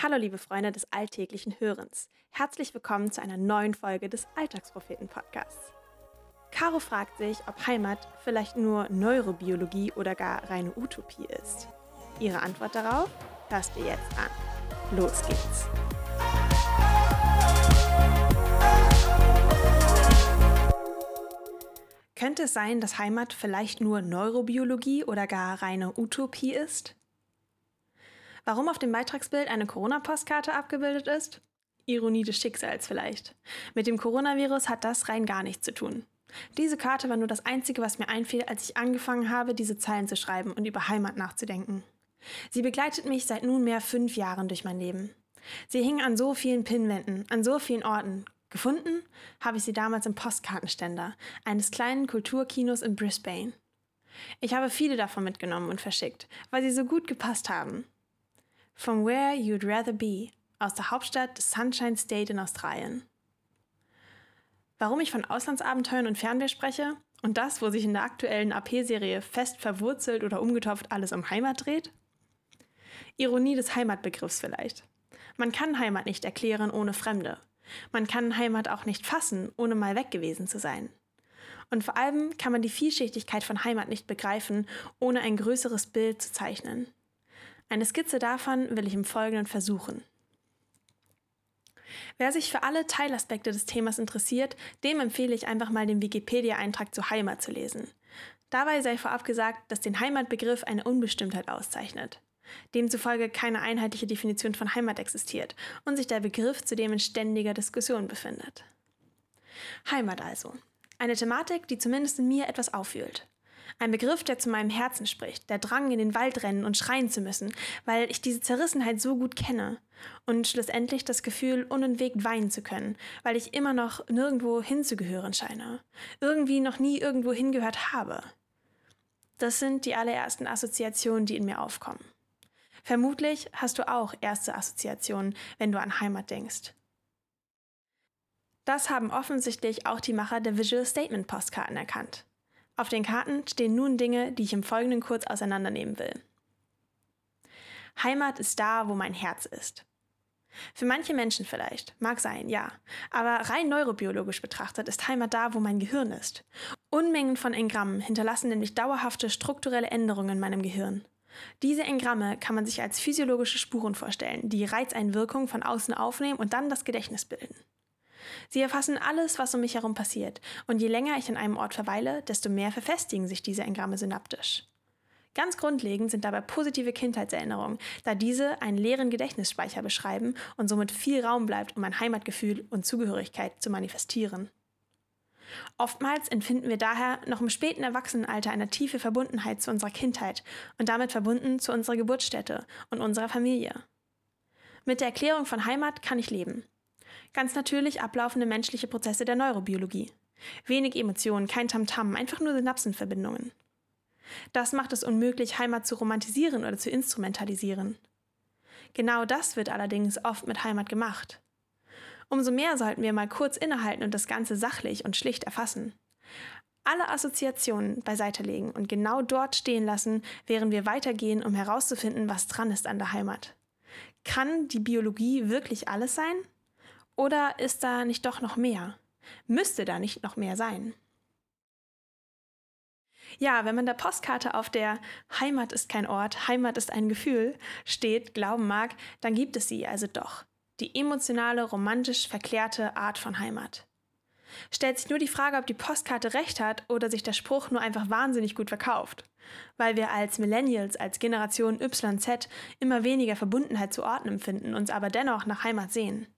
Hallo liebe Freunde des alltäglichen Hörens. Herzlich willkommen zu einer neuen Folge des Alltagspropheten Podcasts. Caro fragt sich, ob Heimat vielleicht nur Neurobiologie oder gar reine Utopie ist. Ihre Antwort darauf hörst du jetzt an. Los geht's. Könnte es sein, dass Heimat vielleicht nur Neurobiologie oder gar reine Utopie ist? Warum auf dem Beitragsbild eine Corona-Postkarte abgebildet ist? Ironie des Schicksals vielleicht. Mit dem Coronavirus hat das rein gar nichts zu tun. Diese Karte war nur das Einzige, was mir einfiel, als ich angefangen habe, diese Zeilen zu schreiben und über Heimat nachzudenken. Sie begleitet mich seit nunmehr fünf Jahren durch mein Leben. Sie hing an so vielen Pinnwänden, an so vielen Orten. Gefunden habe ich sie damals im Postkartenständer eines kleinen Kulturkinos in Brisbane. Ich habe viele davon mitgenommen und verschickt, weil sie so gut gepasst haben. From Where You'd Rather Be aus der Hauptstadt des Sunshine State in Australien. Warum ich von Auslandsabenteuern und Fernweh spreche und das, wo sich in der aktuellen AP-Serie fest verwurzelt oder umgetopft alles um Heimat dreht? Ironie des Heimatbegriffs vielleicht. Man kann Heimat nicht erklären ohne Fremde. Man kann Heimat auch nicht fassen, ohne mal weg gewesen zu sein. Und vor allem kann man die Vielschichtigkeit von Heimat nicht begreifen, ohne ein größeres Bild zu zeichnen. Eine Skizze davon will ich im Folgenden versuchen. Wer sich für alle Teilaspekte des Themas interessiert, dem empfehle ich einfach mal den Wikipedia-Eintrag zu Heimat zu lesen. Dabei sei vorab gesagt, dass den Heimatbegriff eine Unbestimmtheit auszeichnet. Demzufolge keine einheitliche Definition von Heimat existiert und sich der Begriff zudem in ständiger Diskussion befindet. Heimat also. Eine Thematik, die zumindest in mir etwas auffühlt. Ein Begriff, der zu meinem Herzen spricht, der Drang, in den Wald rennen und schreien zu müssen, weil ich diese Zerrissenheit so gut kenne. Und schlussendlich das Gefühl, unentwegt weinen zu können, weil ich immer noch nirgendwo hinzugehören scheine. Irgendwie noch nie irgendwo hingehört habe. Das sind die allerersten Assoziationen, die in mir aufkommen. Vermutlich hast du auch erste Assoziationen, wenn du an Heimat denkst. Das haben offensichtlich auch die Macher der Visual Statement Postkarten erkannt. Auf den Karten stehen nun Dinge, die ich im Folgenden kurz auseinandernehmen will. Heimat ist da, wo mein Herz ist. Für manche Menschen vielleicht, mag sein, ja. Aber rein neurobiologisch betrachtet ist Heimat da, wo mein Gehirn ist. Unmengen von Engrammen hinterlassen nämlich dauerhafte strukturelle Änderungen in meinem Gehirn. Diese Engramme kann man sich als physiologische Spuren vorstellen, die Reizeinwirkungen von außen aufnehmen und dann das Gedächtnis bilden. Sie erfassen alles, was um mich herum passiert, und je länger ich an einem Ort verweile, desto mehr verfestigen sich diese Engramme synaptisch. Ganz grundlegend sind dabei positive Kindheitserinnerungen, da diese einen leeren Gedächtnisspeicher beschreiben und somit viel Raum bleibt, um ein Heimatgefühl und Zugehörigkeit zu manifestieren. Oftmals empfinden wir daher noch im späten Erwachsenenalter eine tiefe Verbundenheit zu unserer Kindheit und damit verbunden zu unserer Geburtsstätte und unserer Familie. Mit der Erklärung von Heimat kann ich leben. Ganz natürlich ablaufende menschliche Prozesse der Neurobiologie. Wenig Emotionen, kein Tamtam, einfach nur Synapsenverbindungen. Das macht es unmöglich, Heimat zu romantisieren oder zu instrumentalisieren. Genau das wird allerdings oft mit Heimat gemacht. Umso mehr sollten wir mal kurz innehalten und das Ganze sachlich und schlicht erfassen. Alle Assoziationen beiseite legen und genau dort stehen lassen, während wir weitergehen, um herauszufinden, was dran ist an der Heimat. Kann die Biologie wirklich alles sein? Oder ist da nicht doch noch mehr? Müsste da nicht noch mehr sein? Ja, wenn man der Postkarte auf der Heimat ist kein Ort, Heimat ist ein Gefühl steht, glauben mag, dann gibt es sie also doch. Die emotionale, romantisch verklärte Art von Heimat. Stellt sich nur die Frage, ob die Postkarte recht hat oder sich der Spruch nur einfach wahnsinnig gut verkauft. Weil wir als Millennials, als Generation YZ immer weniger Verbundenheit zu Orten empfinden, uns aber dennoch nach Heimat sehen.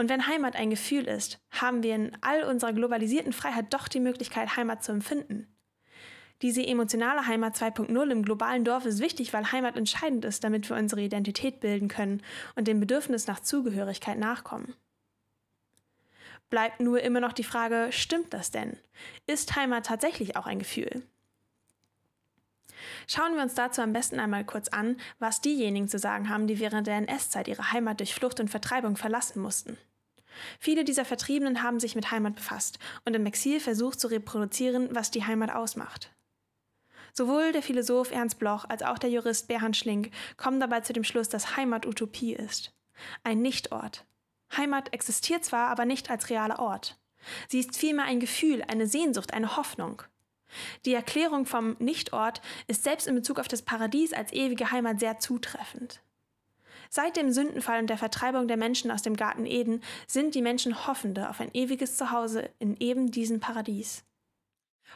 Und wenn Heimat ein Gefühl ist, haben wir in all unserer globalisierten Freiheit doch die Möglichkeit, Heimat zu empfinden. Diese emotionale Heimat 2.0 im globalen Dorf ist wichtig, weil Heimat entscheidend ist, damit wir unsere Identität bilden können und dem Bedürfnis nach Zugehörigkeit nachkommen. Bleibt nur immer noch die Frage, stimmt das denn? Ist Heimat tatsächlich auch ein Gefühl? Schauen wir uns dazu am besten einmal kurz an, was diejenigen zu sagen haben, die während der NS-Zeit ihre Heimat durch Flucht und Vertreibung verlassen mussten. Viele dieser Vertriebenen haben sich mit Heimat befasst und im Exil versucht zu reproduzieren, was die Heimat ausmacht. Sowohl der Philosoph Ernst Bloch als auch der Jurist Berhard Schlink kommen dabei zu dem Schluss, dass Heimat Utopie ist. Ein Nichtort. Heimat existiert zwar, aber nicht als realer Ort. Sie ist vielmehr ein Gefühl, eine Sehnsucht, eine Hoffnung. Die Erklärung vom Nichtort ist selbst in Bezug auf das Paradies als ewige Heimat sehr zutreffend. Seit dem Sündenfall und der Vertreibung der Menschen aus dem Garten Eden sind die Menschen Hoffende auf ein ewiges Zuhause in eben diesem Paradies.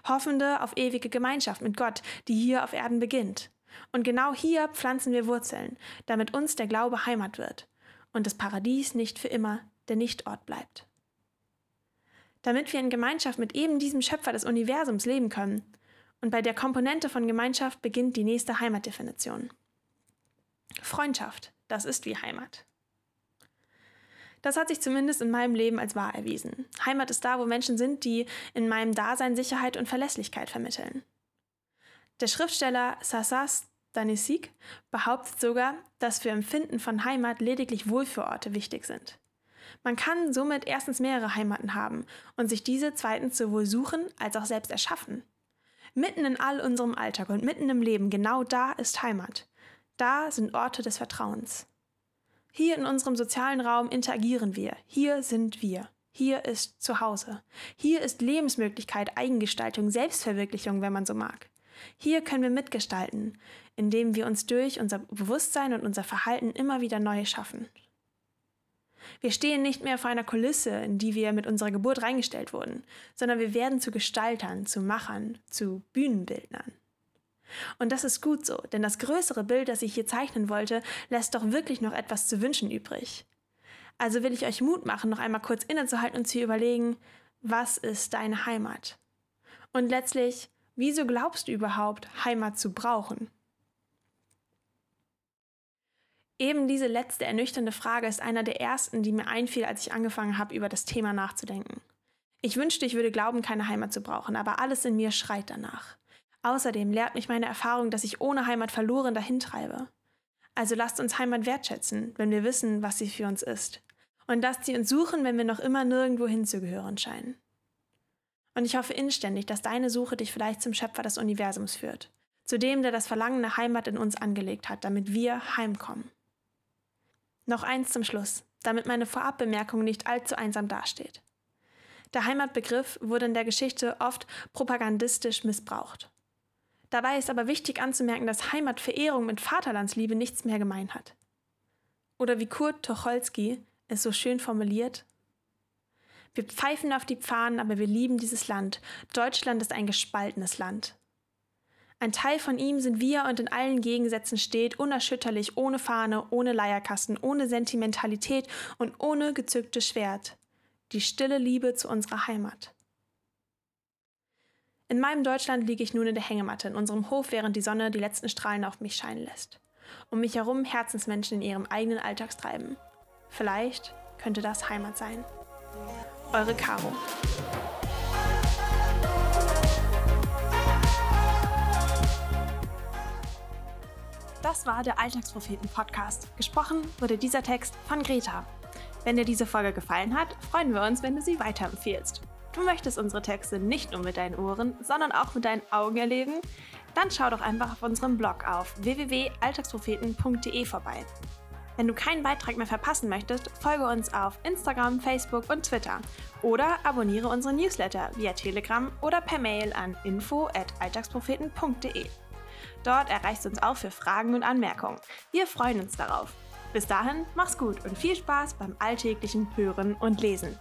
Hoffende auf ewige Gemeinschaft mit Gott, die hier auf Erden beginnt. Und genau hier pflanzen wir Wurzeln, damit uns der Glaube Heimat wird und das Paradies nicht für immer der Nichtort bleibt. Damit wir in Gemeinschaft mit eben diesem Schöpfer des Universums leben können. Und bei der Komponente von Gemeinschaft beginnt die nächste Heimatdefinition. Freundschaft, das ist wie Heimat. Das hat sich zumindest in meinem Leben als wahr erwiesen. Heimat ist da, wo Menschen sind, die in meinem Dasein Sicherheit und Verlässlichkeit vermitteln. Der Schriftsteller Sassas Danisik behauptet sogar, dass für Empfinden von Heimat lediglich Wohlfühlorte wichtig sind. Man kann somit erstens mehrere Heimaten haben und sich diese zweitens sowohl suchen als auch selbst erschaffen. Mitten in all unserem Alltag und mitten im Leben, genau da ist Heimat. Da sind Orte des Vertrauens. Hier in unserem sozialen Raum interagieren wir. Hier sind wir. Hier ist Zuhause. Hier ist Lebensmöglichkeit, Eigengestaltung, Selbstverwirklichung, wenn man so mag. Hier können wir mitgestalten, indem wir uns durch unser Bewusstsein und unser Verhalten immer wieder neu schaffen. Wir stehen nicht mehr vor einer Kulisse, in die wir mit unserer Geburt reingestellt wurden, sondern wir werden zu Gestaltern, zu Machern, zu Bühnenbildnern. Und das ist gut so, denn das größere Bild, das ich hier zeichnen wollte, lässt doch wirklich noch etwas zu wünschen übrig. Also will ich euch Mut machen, noch einmal kurz innezuhalten und zu überlegen, was ist deine Heimat? Und letztlich, wieso glaubst du überhaupt, Heimat zu brauchen? Eben diese letzte ernüchternde Frage ist einer der ersten, die mir einfiel, als ich angefangen habe, über das Thema nachzudenken. Ich wünschte, ich würde glauben, keine Heimat zu brauchen, aber alles in mir schreit danach. Außerdem lehrt mich meine Erfahrung, dass ich ohne Heimat verloren dahintreibe. Also lasst uns Heimat wertschätzen, wenn wir wissen, was sie für uns ist. Und lasst sie uns suchen, wenn wir noch immer nirgendwo hinzugehören scheinen. Und ich hoffe inständig, dass deine Suche dich vielleicht zum Schöpfer des Universums führt. Zu dem, der das Verlangen nach Heimat in uns angelegt hat, damit wir heimkommen. Noch eins zum Schluss, damit meine Vorabbemerkung nicht allzu einsam dasteht. Der Heimatbegriff wurde in der Geschichte oft propagandistisch missbraucht. Dabei ist aber wichtig anzumerken, dass Heimatverehrung mit Vaterlandsliebe nichts mehr gemein hat. Oder wie Kurt Tucholsky es so schön formuliert, wir pfeifen auf die Pfahnen, aber wir lieben dieses Land. Deutschland ist ein gespaltenes Land. Ein Teil von ihm sind wir und in allen Gegensätzen steht, unerschütterlich, ohne Fahne, ohne Leierkasten, ohne Sentimentalität und ohne gezücktes Schwert. Die stille Liebe zu unserer Heimat. In meinem Deutschland liege ich nun in der Hängematte in unserem Hof, während die Sonne die letzten Strahlen auf mich scheinen lässt. Um mich herum Herzensmenschen in ihrem eigenen Alltagstreiben. Vielleicht könnte das Heimat sein. Eure Caro. Das war der Alltagspropheten-Podcast. Gesprochen wurde dieser Text von Greta. Wenn dir diese Folge gefallen hat, freuen wir uns, wenn du sie weiterempfehlst. Du möchtest unsere Texte nicht nur mit deinen Ohren, sondern auch mit deinen Augen erleben? Dann schau doch einfach auf unserem Blog auf www.alltagspropheten.de vorbei. Wenn du keinen Beitrag mehr verpassen möchtest, folge uns auf Instagram, Facebook und Twitter oder abonniere unsere Newsletter via Telegram oder per Mail an info@alltagspropheten.de. Dort erreichst du uns auch für Fragen und Anmerkungen. Wir freuen uns darauf. Bis dahin, mach's gut und viel Spaß beim alltäglichen Hören und Lesen.